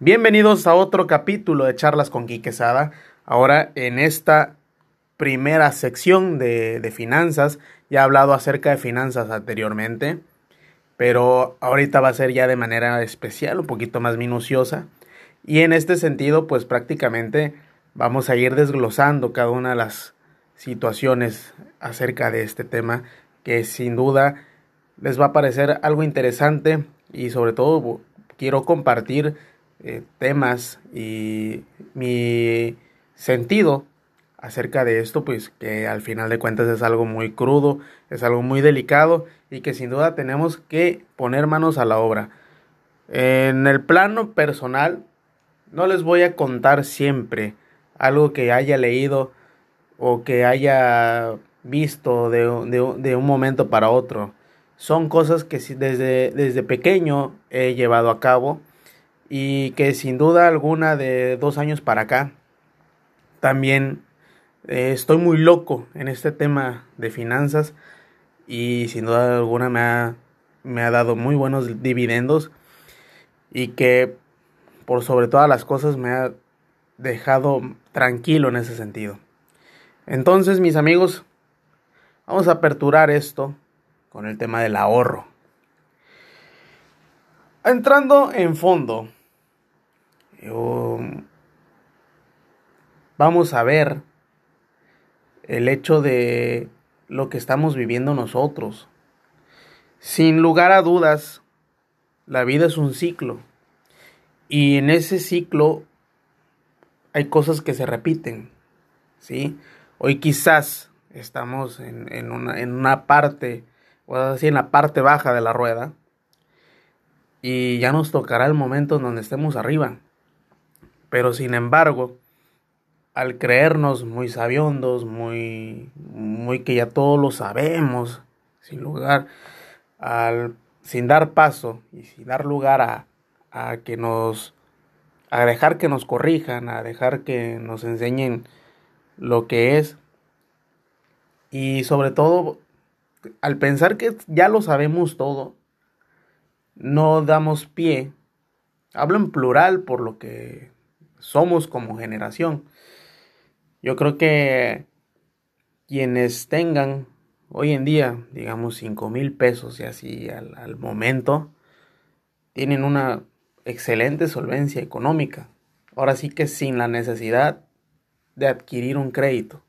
Bienvenidos a otro capítulo de Charlas con Quiquesada. Ahora en esta primera sección de, finanzas, ya he hablado acerca de finanzas anteriormente, pero ahorita va a ser ya de manera especial, un poquito más minuciosa. Y en este sentido, pues prácticamente vamos a ir desglosando cada una de las situaciones acerca de este tema que sin duda les va a parecer algo interesante y sobre todo quiero compartir eh, temas y mi sentido acerca de esto, pues que al final de cuentas es algo muy crudo, es algo muy delicado y que sin duda tenemos que poner manos a la obra. En el plano personal, no les voy a contar siempre algo que haya leído o que haya visto de, de un momento para otro. Son cosas que desde, desde pequeño he llevado a cabo y que sin duda alguna de dos años para acá también eh, estoy muy loco en este tema de finanzas y sin duda alguna me ha, me ha dado muy buenos dividendos y que por sobre todas las cosas me ha dejado tranquilo en ese sentido. Entonces, mis amigos, vamos a aperturar esto con el tema del ahorro. Entrando en fondo, vamos a ver el hecho de lo que estamos viviendo nosotros. Sin lugar a dudas, la vida es un ciclo. Y en ese ciclo hay cosas que se repiten. ¿sí? Hoy quizás estamos en, una, en una parte, o así en la parte baja de la rueda. Y ya nos tocará el momento en donde estemos arriba. Pero sin embargo, al creernos muy sabiondos, muy, muy que ya todo lo sabemos, sin lugar, al, sin dar paso y sin dar lugar a, a que nos, a dejar que nos corrijan, a dejar que nos enseñen lo que es. Y sobre todo, al pensar que ya lo sabemos todo, no damos pie. Hablo en plural por lo que somos como generación. Yo creo que quienes tengan hoy en día, digamos, 5 mil pesos y así al, al, momento, tienen una excelente solvencia económica. Ahora sí que sin la necesidad de adquirir un crédito.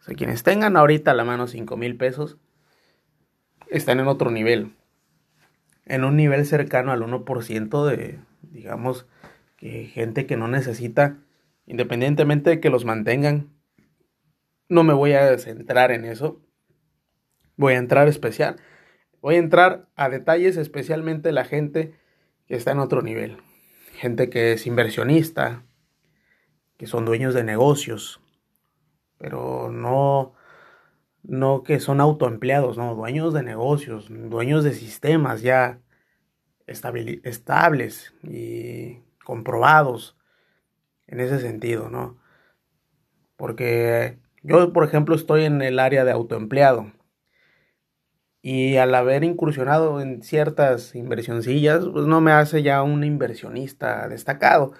O sea, quienes tengan ahorita a la mano 5 mil pesos, están en otro nivel. En un nivel cercano al 1% de, digamos, que gente que no necesita, independientemente de que los mantengan, no me voy a centrar en eso. Voy a entrar especial. Voy a entrar a detalles especialmente la gente que está en otro nivel. Gente que es inversionista, que son dueños de negocios, pero no no que son autoempleados, no, dueños de negocios, dueños de sistemas ya estables y comprobados en ese sentido, ¿no? Porque yo, por ejemplo, estoy en el área de autoempleado y al haber incursionado en ciertas inversioncillas, pues no me hace ya un inversionista destacado.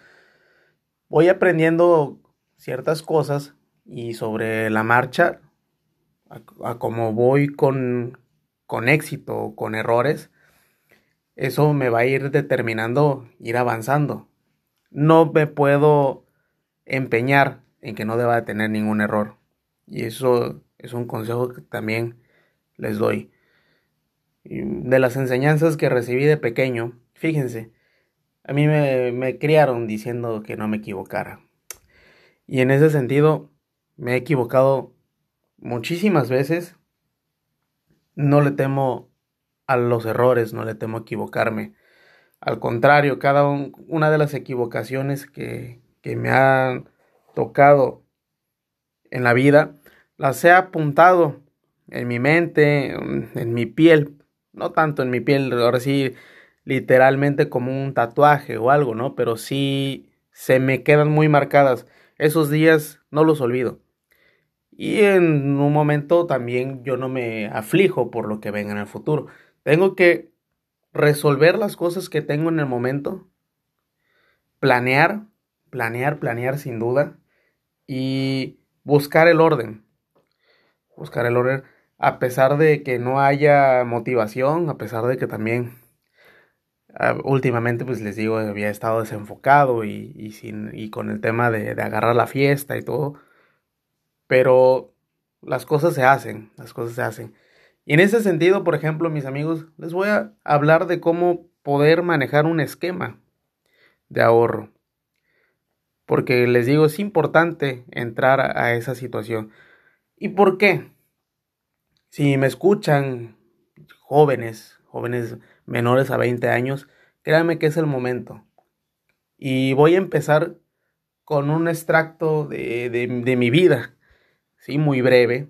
Voy aprendiendo ciertas cosas y sobre la marcha, a, como voy con, con éxito, con errores, eso me va a ir determinando ir avanzando no me puedo empeñar en que no deba tener ningún error. Y eso es un consejo que también les doy. De las enseñanzas que recibí de pequeño, fíjense, a mí me, me criaron diciendo que no me equivocara. Y en ese sentido, me he equivocado muchísimas veces. No le temo a los errores, no le temo equivocarme. Al contrario, cada una de las equivocaciones que, que me han tocado en la vida, las he apuntado en mi mente, en mi piel, no tanto en mi piel, ahora sí literalmente como un tatuaje o algo, ¿no? Pero sí se me quedan muy marcadas. Esos días no los olvido. Y en un momento también yo no me aflijo por lo que venga en el futuro. Tengo que resolver las cosas que tengo en el momento planear, planear, planear sin duda y buscar el orden. Buscar el orden a pesar de que no haya motivación, a pesar de que también ah, últimamente pues les digo había estado desenfocado y, sin, y con el tema de, de agarrar la fiesta y todo, pero las cosas se hacen, las cosas se hacen. Y en ese sentido, por ejemplo, mis amigos, les voy a hablar de cómo poder manejar un esquema de ahorro. Porque les digo, es importante entrar a esa situación. ¿Y por qué? Si me escuchan jóvenes, jóvenes menores a 20 años, créanme que es el momento. Y voy a empezar con un extracto de, de, mi vida, sí, muy breve,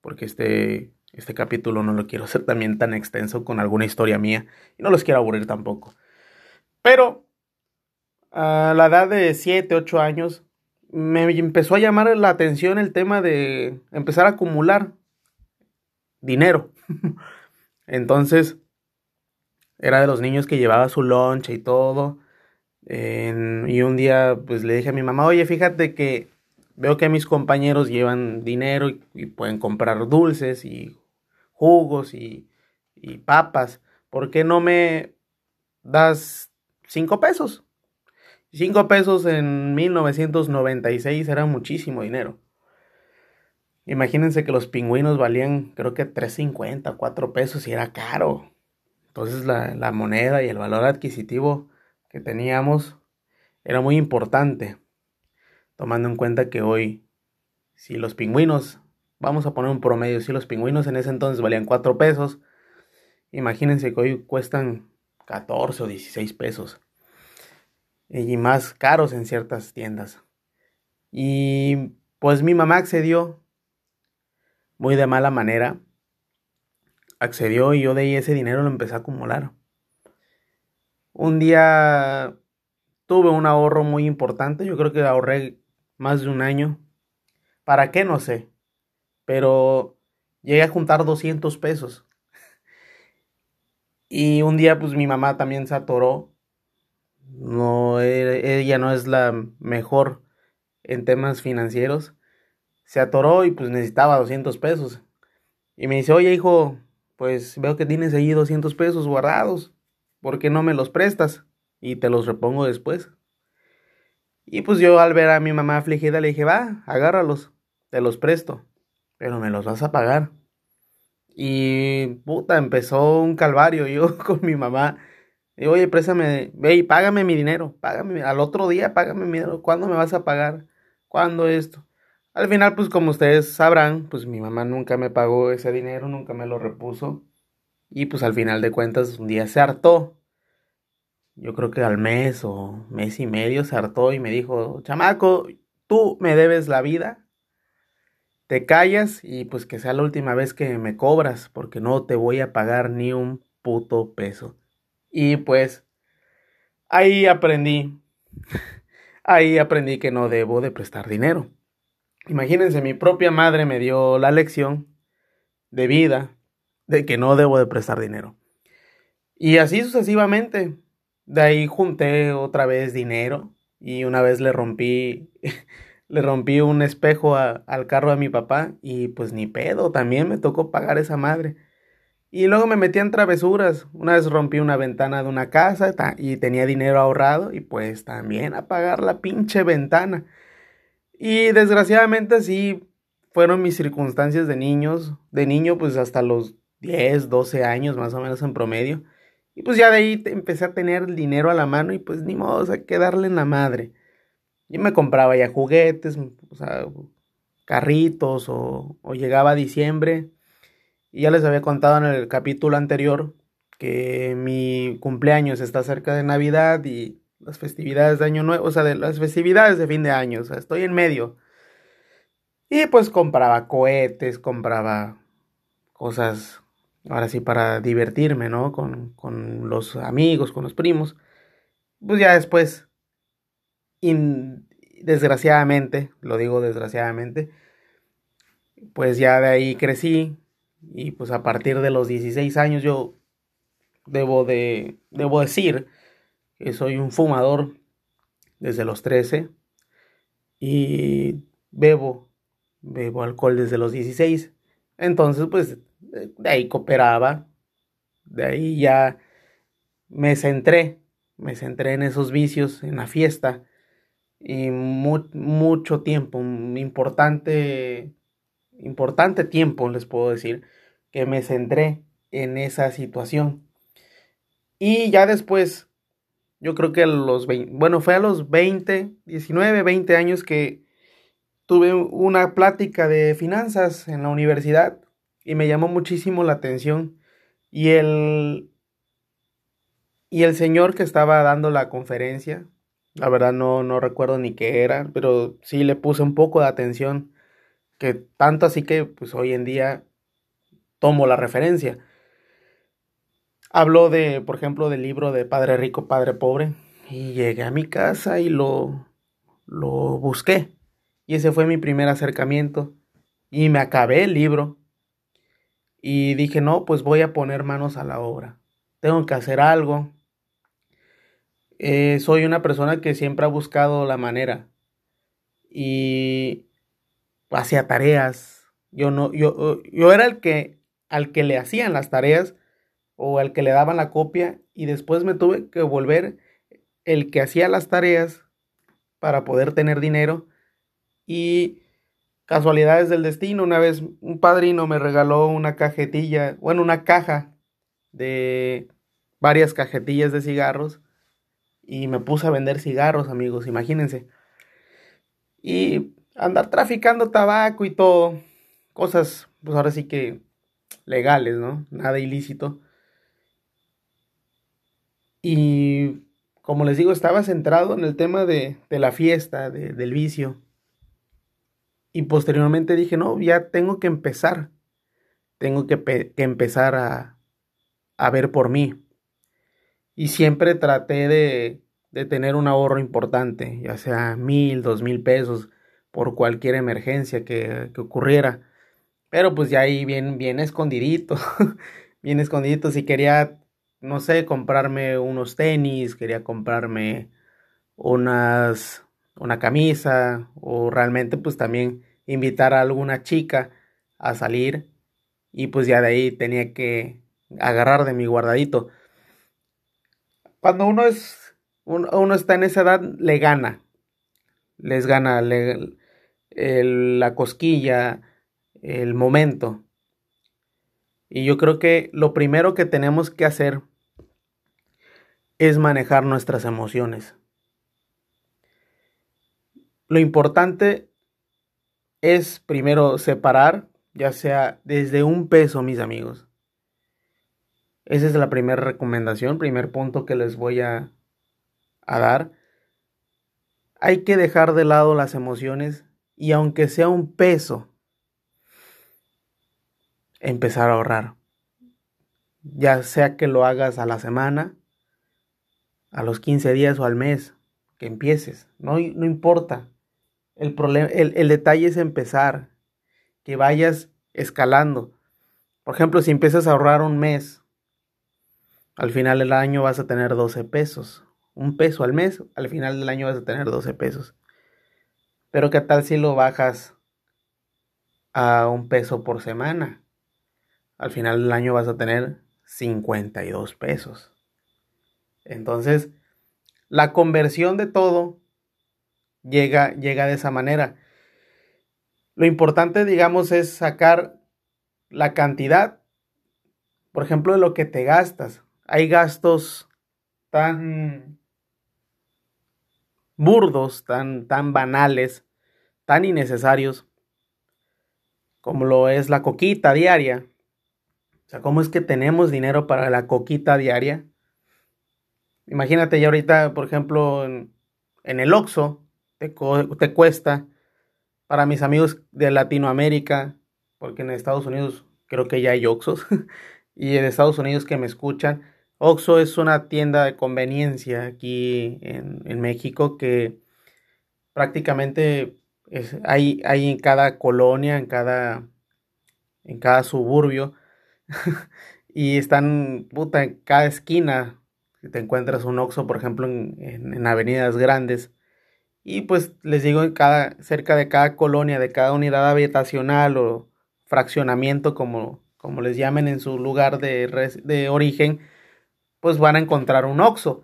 porque este este capítulo no lo quiero hacer también tan extenso con alguna historia mía y no los quiero aburrir tampoco. Pero a la edad de 7, 8 años me empezó a llamar la atención el tema de empezar a acumular dinero. Entonces era de los niños que llevaba su lunch y todo. y un día pues le dije a mi mamá, oye, fíjate que veo que mis compañeros llevan dinero y, pueden comprar dulces y jugos y, y, papas. ¿Por qué no me das cinco pesos? Cinco pesos en 1996 era muchísimo dinero. Imagínense que los pingüinos valían creo que 3.50, 4 pesos y era caro. Entonces la, la moneda y el valor adquisitivo que teníamos era muy importante tomando en cuenta que hoy, si los pingüinos, vamos a poner un promedio, si los pingüinos en ese entonces valían 4 pesos, imagínense que hoy cuestan 14 o 16 pesos. Y más caros en ciertas tiendas. Y pues mi mamá accedió muy de mala manera. Accedió y yo de ahí ese dinero lo empecé a acumular. Un día tuve un ahorro muy importante. Yo creo que ahorré más de un año. ¿Para qué? No sé. Pero llegué a juntar 200 pesos. Y un día pues mi mamá también se atoró. No, e, ella no es la mejor en temas financieros. Se atoró y pues necesitaba 200 pesos. Y me dice, oye hijo, pues veo que tienes ahí 200 pesos guardados. ¿Por qué no me los prestas? Y te los repongo después. Y pues yo al ver a mi mamá afligida le dije, va, agárralos, te los presto, pero me los vas a pagar. Y puta, empezó un calvario yo con mi mamá. Y oye, préstame, ve y págame mi dinero, págame, al otro día págame mi dinero, ¿cuándo me vas a pagar? ¿Cuándo esto? Al final, pues como ustedes sabrán, pues mi mamá nunca me pagó ese dinero, nunca me lo repuso. Y pues al final de cuentas un día se hartó yo creo que al mes o mes y medio se hartó y me dijo, chamaco, tú me debes la vida, te callas y pues que sea la última vez que me cobras porque no te voy a pagar ni un puto peso. Y pues ahí aprendí, ahí aprendí que no debo de prestar dinero. Imagínense, mi propia madre me dio la lección de vida de que no debo de prestar dinero. Y así sucesivamente. De ahí junté otra vez dinero y una vez le rompí, le rompí un espejo al carro de mi papá y pues ni pedo, también me tocó pagar esa madre. Y luego me metí en travesuras. Una vez rompí una ventana de una casa y tenía dinero ahorrado y pues también a pagar la pinche ventana. Y desgraciadamente así fueron mis circunstancias de niños, de niño pues hasta los 10, 12 años más o menos en promedio. Y pues ya de ahí empecé a tener dinero a la mano y pues ni modo, o sea, que darle en la madre. Yo me compraba ya juguetes, o sea, carritos o, llegaba diciembre. Y ya les había contado en el capítulo anterior que mi cumpleaños está cerca de Navidad y las festividades de Año Nuevo, o sea, de las festividades de fin de año, o sea, estoy en medio. Y pues compraba cohetes, compraba cosas ahora sí para divertirme, ¿no? Con, con los amigos, con los primos. Pues ya después, desgraciadamente, lo digo desgraciadamente, pues ya de ahí crecí y pues a partir de los 16 años yo debo de, debo decir que soy un fumador desde los 13 y bebo, bebo alcohol desde los 16. Entonces, pues de ahí cooperaba, de ahí ya me centré, me centré en esos vicios, en la fiesta y mucho tiempo, un importante, importante tiempo, les puedo decir, que me centré en esa situación. Y ya después, yo creo que a los 20, bueno, fue a los 20, 19, 20 años que tuve una plática de finanzas en la universidad y me llamó muchísimo la atención. Y el, y el señor que estaba dando la conferencia, la verdad no, no recuerdo ni qué era, pero sí le puse un poco de atención, que tanto así que pues hoy en día tomo la referencia. Habló de, por ejemplo, del libro de Padre Rico, Padre Pobre, y llegué a mi casa y lo, lo busqué. Y ese fue mi primer acercamiento. Y me acabé el libro. Y dije, no, pues voy a poner manos a la obra. Tengo que hacer algo. Eh, soy una persona que siempre ha buscado la manera. Y hacía tareas. Yo no, yo, yo era el que al que le hacían las tareas o al que le daban la copia y después me tuve que volver el que hacía las tareas para poder tener dinero y casualidades del destino, una vez un padrino me regaló una cajetilla, bueno, una caja de varias cajetillas de cigarros y me puse a vender cigarros, amigos, imagínense. Y andar traficando tabaco y todo, cosas, pues ahora sí que legales, ¿no? Nada ilícito. Y como les digo, estaba centrado en el tema de, la fiesta, del vicio. Y posteriormente dije, no, ya tengo que empezar. Tengo que, empezar a, a, ver por mí. Y siempre traté de, de tener un ahorro importante, ya sea mil, dos mil pesos, por cualquier emergencia que, que ocurriera. Pero pues ya ahí bien, bien escondidito, bien escondidito. Si quería no sé, comprarme unos tenis, quería comprarme unas, una camisa o realmente pues también invitar a alguna chica a salir y pues ya de ahí tenía que agarrar de mi guardadito. Cuando uno es uno, está en esa edad le gana, les gana la cosquilla, el momento. Y yo creo que lo primero que tenemos que hacer es manejar nuestras emociones. Lo importante es primero separar, ya sea desde un peso, mis amigos. Esa es la primera recomendación, primer punto que les voy a, a dar. Hay que dejar de lado las emociones y aunque sea un peso, empezar a ahorrar. Ya sea que lo hagas a la semana, a los 15 días o al mes que empieces. No, no importa. El, problema, el, el detalle es empezar, que vayas escalando. Por ejemplo, si empiezas a ahorrar un mes, al final del año vas a tener 12 pesos. Un peso al mes, al final del año vas a tener 12 pesos. Pero ¿qué tal si lo bajas a un peso por semana? Al final del año vas a tener 52 pesos. Entonces, la conversión de todo llega, llega de esa manera. Lo importante, digamos, es sacar la cantidad, por ejemplo, de lo que te gastas. Hay gastos tan burdos, tan, tan banales, tan innecesarios, como lo es la coquita diaria. O sea, ¿cómo es que tenemos dinero para la coquita diaria? Imagínate ya ahorita, por ejemplo, en, el Oxxo, te, cuesta, para mis amigos de Latinoamérica, porque en Estados Unidos creo que ya hay Oxxos, y en Estados Unidos que me escuchan, Oxxo es una tienda de conveniencia aquí en, en México que prácticamente es, hay, hay en cada colonia, en cada, en cada suburbio, y están, puta, en cada esquina. Si te encuentras un Oxxo, por ejemplo, en, avenidas grandes, Y pues les digo, en cada, cerca de cada colonia, de cada unidad habitacional o fraccionamiento, como, como les llamen en su lugar de, de origen, pues van a encontrar un Oxxo,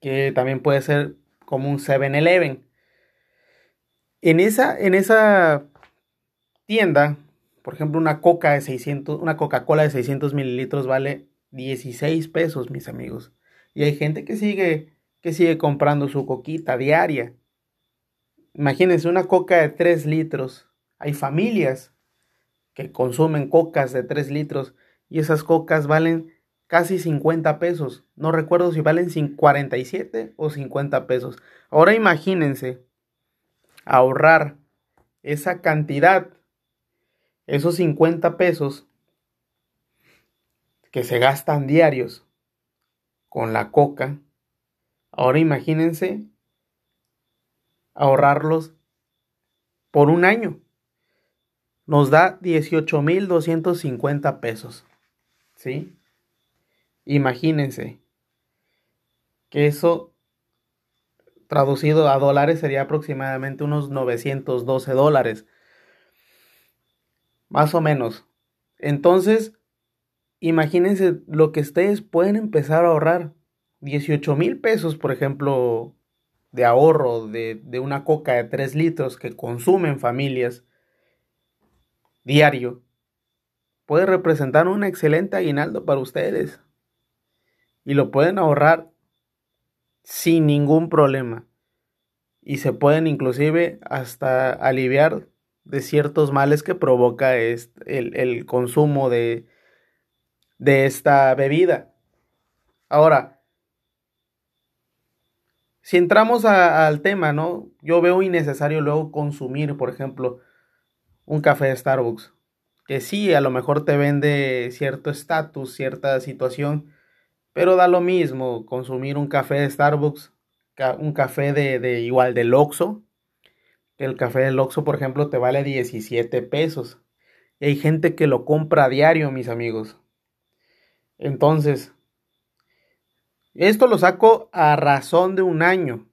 que también puede ser como un 7-Eleven. En esa, en esa tienda, por ejemplo, una coca de 600, una Coca-Cola de 600 mililitros vale 16 pesos, mis amigos. Y hay gente que sigue, que sigue comprando su coquita diaria. Imagínense una coca de 3 litros. Hay familias que consumen cocas de 3 litros y esas cocas valen casi 50 pesos. No recuerdo si valen 47 o 50 pesos. Ahora imagínense ahorrar esa cantidad, esos 50 pesos que se gastan diarios con la coca. Ahora imagínense ahorrarlos por un año. Nos da 18.250 pesos. ¿Sí? Imagínense que eso traducido a dólares sería aproximadamente unos 912 dólares. Más o menos. Entonces, imagínense lo que ustedes pueden empezar a ahorrar. 18 mil pesos, por ejemplo, de ahorro de, de, una coca de 3 litros que consumen familias diario, puede representar un excelente aguinaldo para ustedes y lo pueden ahorrar sin ningún problema. Y se pueden inclusive hasta aliviar de ciertos males que provoca el, el consumo de, de esta bebida. Ahora, si entramos al tema, ¿no? Yo veo innecesario luego consumir, por ejemplo, un café de Starbucks, que sí, a lo mejor te vende cierto estatus, cierta situación, pero da lo mismo consumir un café de Starbucks, un café de, igual del Oxxo. El café del Oxxo, por ejemplo, te vale 17 pesos. Y hay gente que lo compra a diario, mis amigos. Entonces, esto lo saco a razón de un año.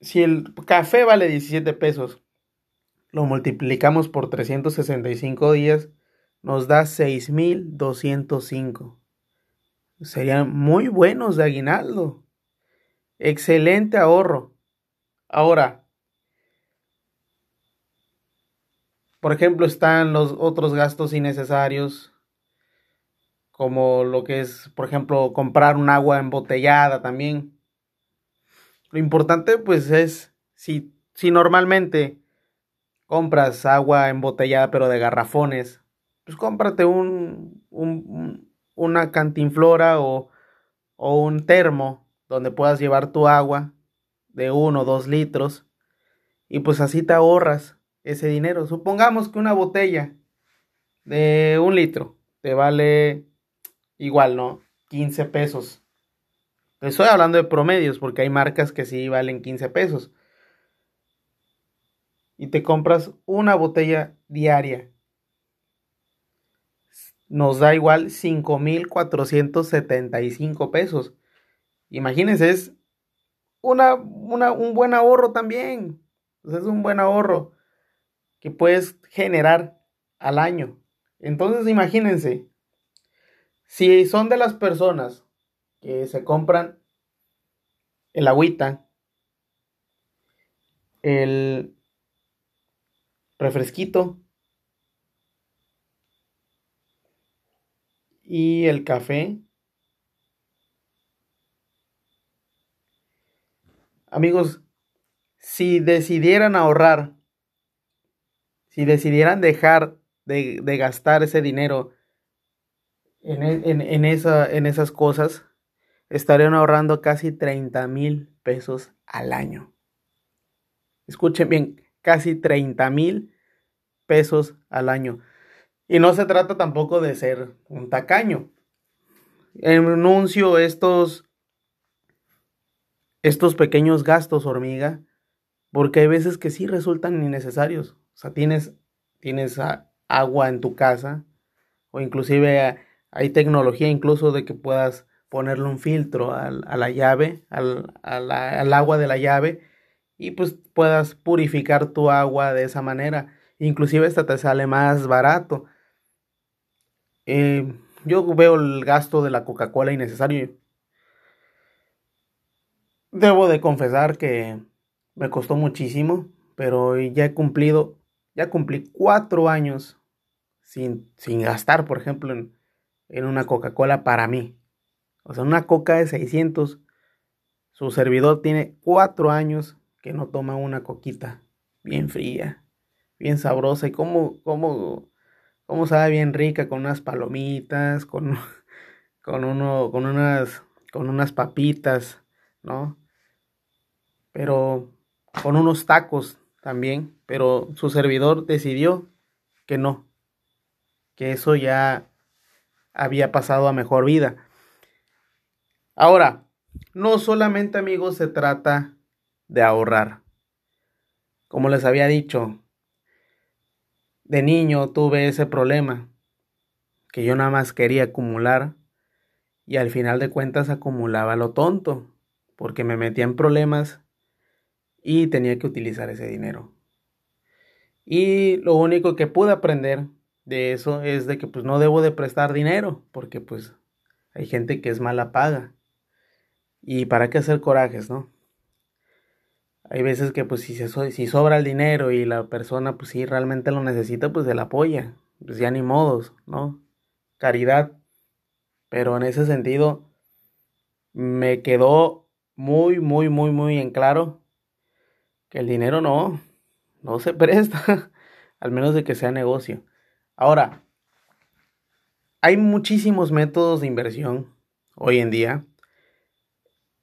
Si el café vale 17 pesos, lo multiplicamos por 365 días, nos da 6.205. Serían muy buenos de aguinaldo. Excelente ahorro. Ahora, por ejemplo, están los otros gastos innecesarios, como lo que es, por ejemplo, comprar un agua embotellada también. Lo importante pues es si, si normalmente compras agua embotellada pero de garrafones, pues cómprate un, una cantinflora o, o un termo donde puedas llevar tu agua de uno o dos litros y pues así te ahorras ese dinero. Supongamos que una botella de un litro te vale igual, ¿no? 15 pesos. Estoy hablando de promedios porque hay marcas que sí valen 15 pesos. Y te compras una botella diaria nos da igual 5.475 pesos. Imagínense, es una, un buen ahorro también. es un buen ahorro que puedes generar al año. Entonces imagínense, si son de las personas que se compran el agüita, el refresquito, y el café. Amigos, si decidieran ahorrar, si decidieran dejar de, gastar ese dinero en, en, esa, en esas cosas, estarían ahorrando casi 30 mil pesos al año. Escuchen bien, casi 30 mil pesos al año. Y no se trata tampoco de ser un tacaño. Enuncio estos, estos pequeños gastos, hormiga, porque hay veces que sí resultan innecesarios. O sea, tienes, tienes agua en tu casa, o inclusive hay tecnología incluso de que puedas ponerle un filtro a la llave, al, al agua de la llave y pues puedas purificar tu agua de esa manera. Inclusive esta te sale más barato. Eh, yo veo el gasto de la Coca-Cola innecesario. Debo de confesar que me costó muchísimo, pero ya he cumplido, ya cumplí cuatro años sin, sin gastar, por ejemplo, en, en una Coca-Cola para mí. O sea, una Coca de 600. Su servidor tiene cuatro años que no toma una coquita bien fría, bien sabrosa y como, como, como sabe bien rica con unas palomitas, con, con, uno, con, unas, con unas papitas, ¿no? Pero con unos tacos también, pero su servidor decidió que no, que eso ya había pasado a mejor vida. Ahora, no solamente amigos se trata de ahorrar. Como les había dicho, de niño tuve ese problema, que yo nada más quería acumular y al final de cuentas acumulaba lo tonto, porque me metía en problemas y tenía que utilizar ese dinero. Y lo único que pude aprender de eso es de que pues no debo de prestar dinero, porque pues hay gente que es mala paga. Y para qué hacer corajes, ¿no? Hay veces que pues si, se, sobra el dinero y la persona pues si realmente lo necesita, pues se la apoya. Pues ya ni modos, ¿no? Caridad. Pero en ese sentido me quedó muy, muy, muy, muy en claro que el dinero no, no se presta, al menos de que sea negocio. Ahora, hay muchísimos métodos de inversión hoy en día.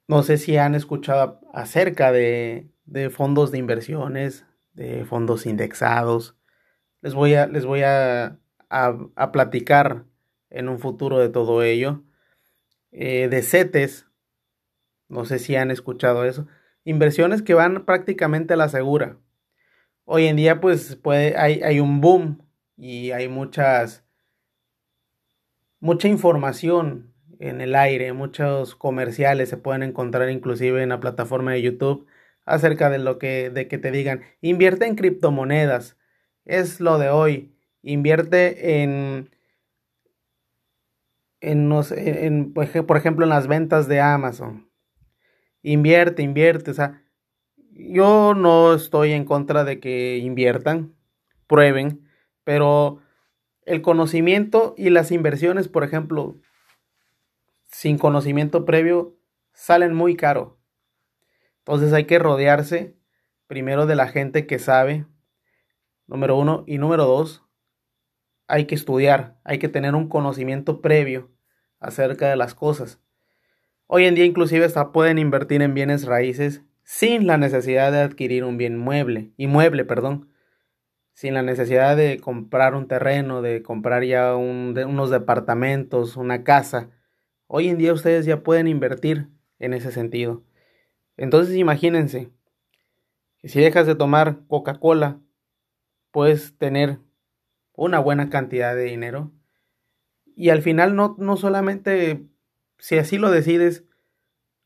No sé si han escuchado acerca de fondos de inversiones, de fondos indexados. Les voy a, les voy a, platicar en un futuro de todo ello. Eh, de CETES, no sé si han escuchado eso. Inversiones que van prácticamente a la segura. Hoy en día pues puede, hay, hay un boom y hay muchas mucha información en el aire, muchos comerciales se pueden encontrar inclusive en la plataforma de YouTube acerca de lo que, de que te digan, invierte en criptomonedas, es lo de hoy, invierte en, en, en, por ejemplo, en las ventas de Amazon, invierte, invierte, o sea, yo no estoy en contra de que inviertan, prueben, pero el conocimiento y las inversiones, por ejemplo, sin conocimiento previo, salen muy caro. Entonces hay que rodearse primero de la gente que sabe, número uno, y número dos, hay que estudiar, hay que tener un conocimiento previo acerca de las cosas. Hoy en día inclusive hasta pueden invertir en bienes raíces sin la necesidad de adquirir un bien mueble, inmueble, perdón, sin la necesidad de comprar un terreno, de comprar ya unos departamentos, una casa. Hoy en día ustedes ya pueden invertir en ese sentido. Entonces imagínense que si dejas de tomar Coca-Cola, puedes tener una buena cantidad de dinero. Y al final no, no solamente, si así lo decides,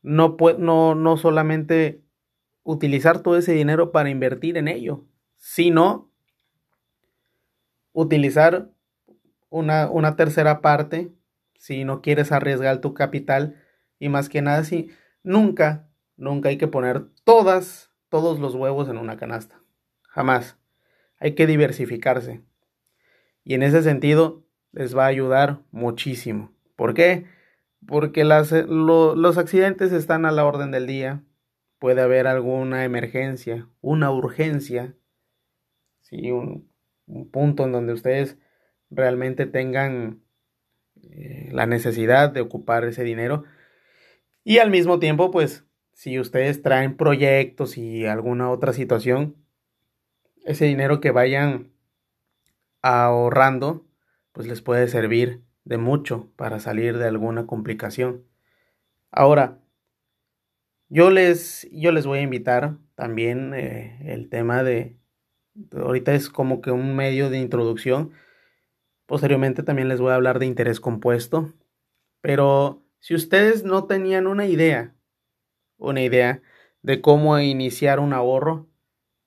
no, no, no solamente utilizar todo ese dinero para invertir en ello, sino utilizar una, una tercera parte si no quieres arriesgar tu capital y más que nada si nunca Nunca hay que poner todas, todos los huevos en una canasta. Jamás. Hay que diversificarse. Y en ese sentido les va a ayudar muchísimo. ¿Por qué? Porque las, los accidentes están a la orden del día. Puede haber alguna emergencia, una urgencia, ¿sí? un, punto en donde ustedes realmente tengan eh, la necesidad de ocupar ese dinero. Y al mismo tiempo, pues si ustedes traen proyectos y alguna otra situación, ese dinero que vayan ahorrando, pues les puede servir de mucho para salir de alguna complicación. Ahora, yo les, yo les voy a invitar también eh, el tema de, ahorita es como que un medio de introducción, posteriormente también les voy a hablar de interés compuesto, pero Si ustedes no tenían una idea, una idea de cómo iniciar un ahorro,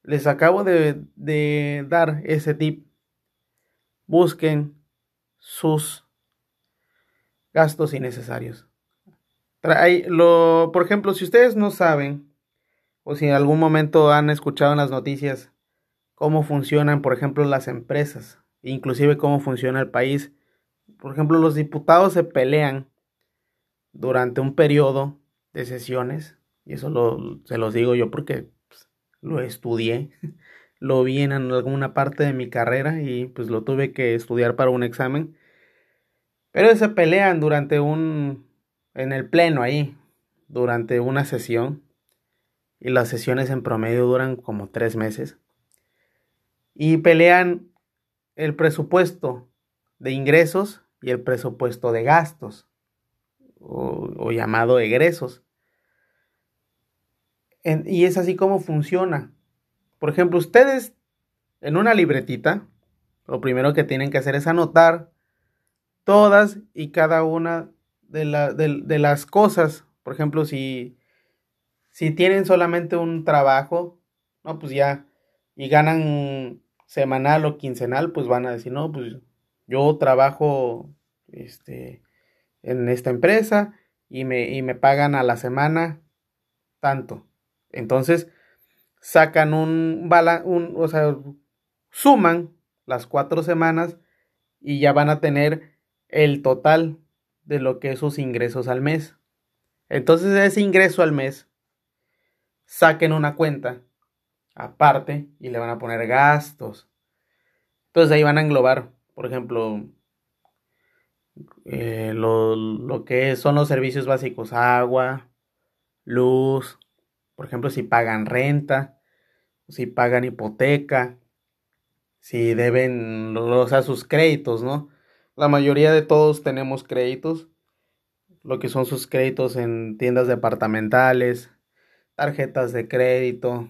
les acabo de, dar ese tip. Busquen sus gastos innecesarios. Lo, por ejemplo, si ustedes no saben, o si en algún momento han escuchado en las noticias cómo funcionan, por ejemplo, las empresas, inclusive cómo funciona el país. Por ejemplo, los diputados se pelean durante un periodo de sesiones, y eso lo, se los digo yo porque pues, lo estudié, lo vi en alguna parte de mi carrera y pues lo tuve que estudiar para un examen. Pero se pelean durante un, en el pleno ahí, durante una sesión, y las sesiones en promedio duran como tres meses y pelean el presupuesto de ingresos y el presupuesto de gastos o, llamado egresos. y es así como funciona. Por ejemplo, ustedes en una libretita, lo primero que tienen que hacer es anotar todas y cada una de, de las cosas. Por ejemplo, si, si tienen solamente un trabajo, no, pues ya, y ganan semanal o quincenal, pues van a decir, no, pues yo trabajo este, en esta empresa y me, y me pagan a la semana tanto. Entonces, sacan un, un, o sea, suman las cuatro semanas y ya van a tener el total de lo que es sus ingresos al mes. Entonces, ese ingreso al mes, saquen una cuenta aparte y le van a poner gastos. Entonces ahí van a englobar, por ejemplo, eh, lo, lo, que son los servicios básicos, agua, luz, por ejemplo, si pagan renta, si pagan hipoteca, si deben, o sea, sus créditos, ¿no? La mayoría de todos tenemos créditos, lo que son sus créditos en tiendas departamentales, tarjetas de crédito,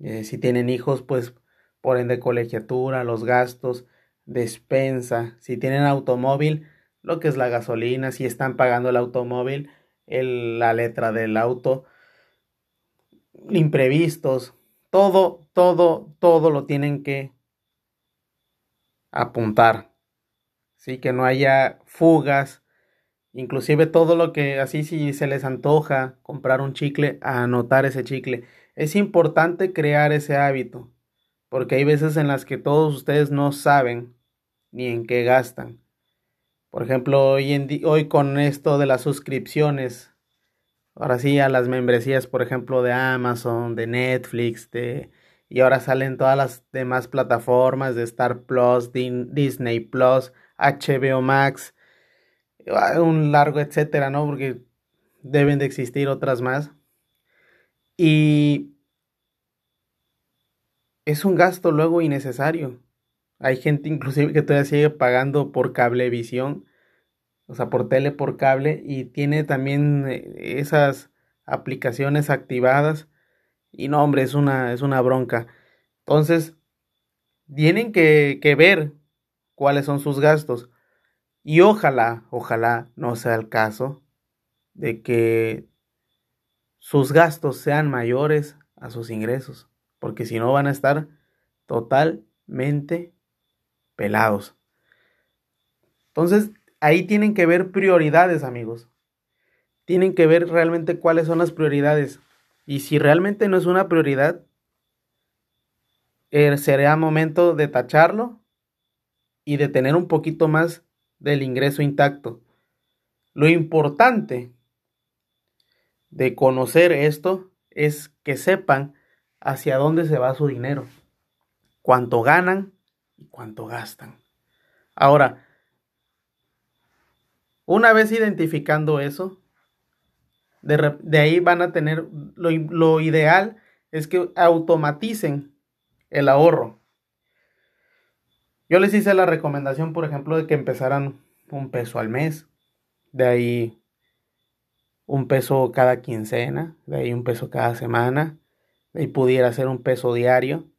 eh, si tienen hijos, pues por ende colegiatura, los gastos, despensa, si tienen automóvil, lo que es la gasolina, si están pagando el automóvil, la letra del auto, imprevistos, todo, todo, todo lo tienen que apuntar. Sí, que no haya fugas, inclusive todo lo que así si se les antoja comprar un chicle, anotar ese chicle es importante crear ese hábito, porque hay veces en las que todos ustedes no saben ni en qué gastan. Por ejemplo, hoy, con esto de las suscripciones, ahora sí a las membresías, por ejemplo, de Amazon, de Netflix, de, y ahora salen todas las demás plataformas de Star Plus, Disney Plus, HBO Max, un largo etcétera, ¿no? Porque deben de existir otras más. Y es un gasto luego innecesario. Hay gente inclusive que todavía sigue pagando por cablevisión, o sea, por tele por cable, y tiene también eh, esas aplicaciones activadas. Y no, hombre, es una, es una bronca. Entonces, tienen que, que ver cuáles son sus gastos. Y ojalá, ojalá no sea el caso de que sus gastos sean mayores a sus ingresos, porque si no van a estar totalmente pelados. Entonces, ahí tienen que ver prioridades, amigos. Tienen que ver realmente cuáles son las prioridades. Y si realmente no es una prioridad, eh, será momento de tacharlo y de tener un poquito más del ingreso intacto. Lo importante de conocer esto es que sepan hacia dónde se va su dinero, cuánto ganan y cuánto gastan. Ahora, una vez identificando eso, de, ahí van a tener, lo, lo ideal es que automaticen el ahorro. Yo les hice la recomendación, por ejemplo, de que empezaran un peso al mes. De ahí un peso cada quincena, de ahí un peso cada semana, de ahí pudiera ser un peso diario,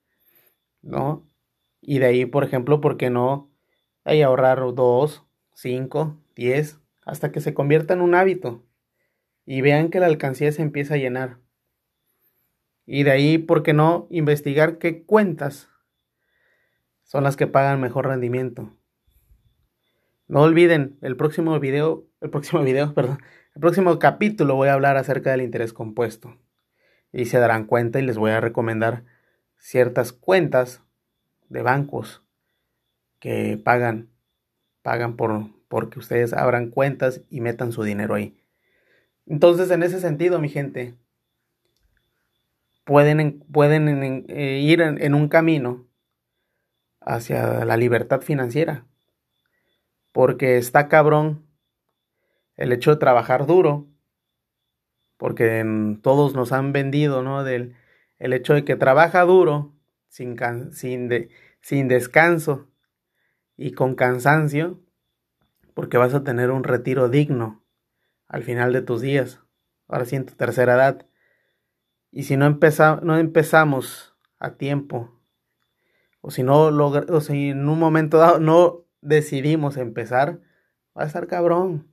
¿no? Y de ahí, por ejemplo, ¿por qué no hay ahorrar dos, cinco, diez, hasta que se convierta en un hábito y vean que la alcancía se empieza a llenar. Y de ahí, ¿por qué no investigar qué cuentas son las que pagan mejor rendimiento? No olviden, el próximo video, el próximo video, perdón, el próximo capítulo voy a hablar acerca del interés compuesto. Y se darán cuenta y les voy a recomendar ciertas cuentas de bancos que pagan, pagan por, porque ustedes abran cuentas y metan su dinero ahí. Entonces, en ese sentido, mi gente, pueden, pueden eh, ir en, un camino hacia la libertad financiera. Porque está cabrón el hecho de trabajar duro, porque todos nos han vendido, ¿no? Del el hecho de que trabaja duro, sin, sin, sin descanso y con cansancio, porque vas a tener un retiro digno al final de tus días, ahora sí en tu tercera edad. Y si no, no empezamos a tiempo, o si no o si en un momento dado no decidimos empezar, va a estar cabrón.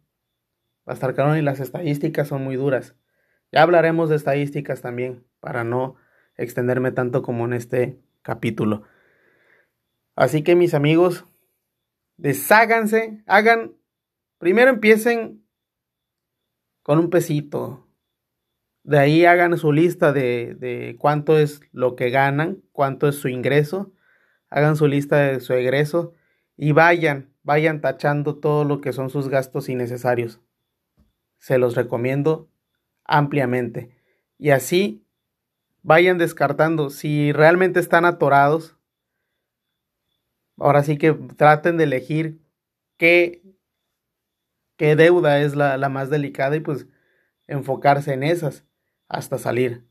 Estar cabrón y las estadísticas son muy duras. Ya hablaremos de estadísticas también, para no extenderme tanto como en este capítulo. Así que mis amigos, desháganse, hagan, primero empiecen con un pesito. De ahí hagan su lista de, de cuánto es lo que ganan, cuánto es su ingreso, hagan su lista de su egreso y vayan, vayan tachando todo lo que son sus gastos innecesarios. Se los recomiendo ampliamente. Y así vayan descartando. Si realmente están atorados, ahora sí que traten de elegir qué, qué deuda es la, la más delicada y pues enfocarse en esas hasta salir.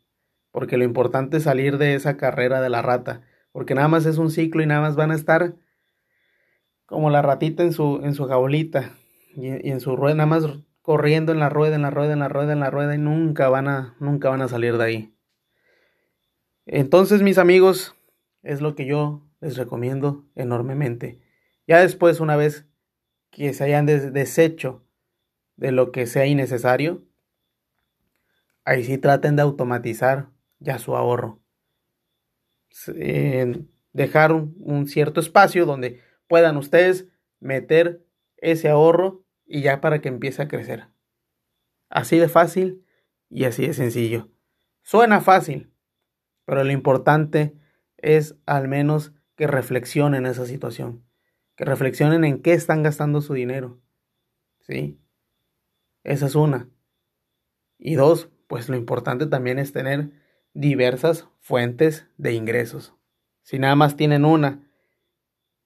Porque lo importante es salir de esa carrera de la rata. Porque nada más es un ciclo y nada más van a estar como la ratita en su, en su jaulita y, y en su rueda, nada más corriendo en la rueda, en la rueda, en la rueda, en la rueda y nunca van a, nunca van a salir de ahí. Entonces, mis amigos, es lo que yo les recomiendo enormemente. Ya después, una vez que se hayan deshecho de lo que sea innecesario, ahí sí traten de automatizar ya su ahorro. dejar un, cierto espacio donde puedan ustedes meter ese ahorro y ya para que empiece a crecer. Así de fácil y así de sencillo. Suena fácil, pero lo importante es al menos que reflexionen esa situación, que reflexionen en qué están gastando su dinero. ¿Sí? Esa es una. Y dos, pues lo importante también es tener diversas fuentes de ingresos. Si nada más tienen una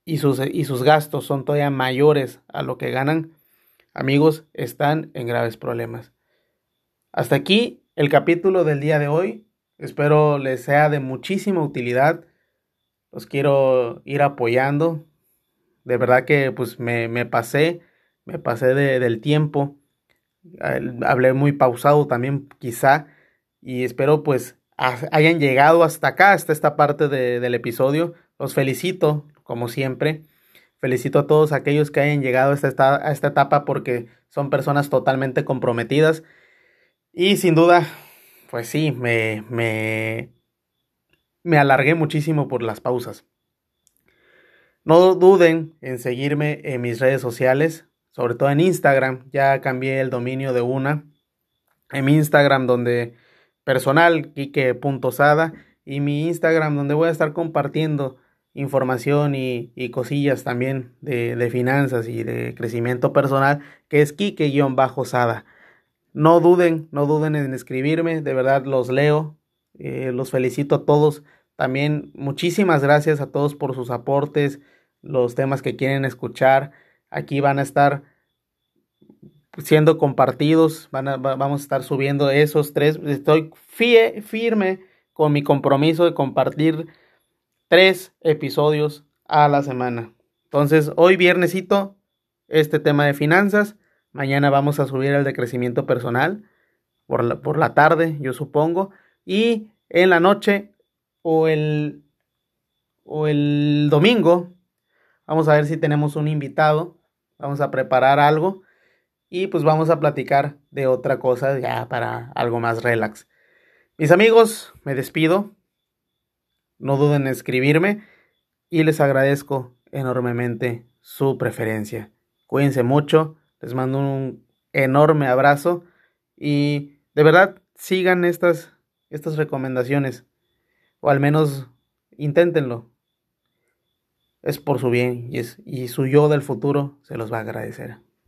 y sus, y sus gastos son todavía mayores a lo que ganan, amigos, están en graves problemas. Hasta aquí el capítulo del día de hoy. Espero les sea de muchísima utilidad. Los quiero ir apoyando. De verdad que pues me, pasé, me pasé del tiempo. Hablé muy pausado también quizá. Y espero pues hayan llegado hasta acá, hasta esta parte del episodio. Los felicito, como siempre. Felicito a todos aquellos que hayan llegado a esta, a esta etapa porque son personas totalmente comprometidas. Y sin duda pues sí, me, me, me alargué muchísimo por las pausas. No duden en seguirme en mis redes sociales, sobre todo en Instagram. Ya cambié el dominio de una. En mi Instagram donde personal, kike.sada. Y mi Instagram donde voy a estar compartiendo información y, cosillas también de, de, finanzas y de crecimiento personal, que es kike-sada. No duden, no duden en escribirme, de verdad los leo, eh, los felicito a todos. También muchísimas gracias a todos por sus aportes, los temas que quieren escuchar. Aquí van a estar siendo compartidos, van a, vamos a estar subiendo esos tres. Estoy firme con mi compromiso de compartir tres episodios a la semana. Entonces, hoy viernesito, este tema de finanzas. Mañana vamos a subir el de crecimiento personal por la, por la tarde, yo supongo. Y en la noche o el, o el domingo, vamos a ver si tenemos un invitado. Vamos a preparar algo. y pues vamos a platicar de otra cosa ya para algo más relax. Mis amigos, me despido. No duden en escribirme y les agradezco enormemente su preferencia. Cuídense mucho, les mando un enorme abrazo y de verdad sigan estas, estas recomendaciones o al menos inténtenlo. Es por su bien y, es, y su yo del futuro se los va a agradecer.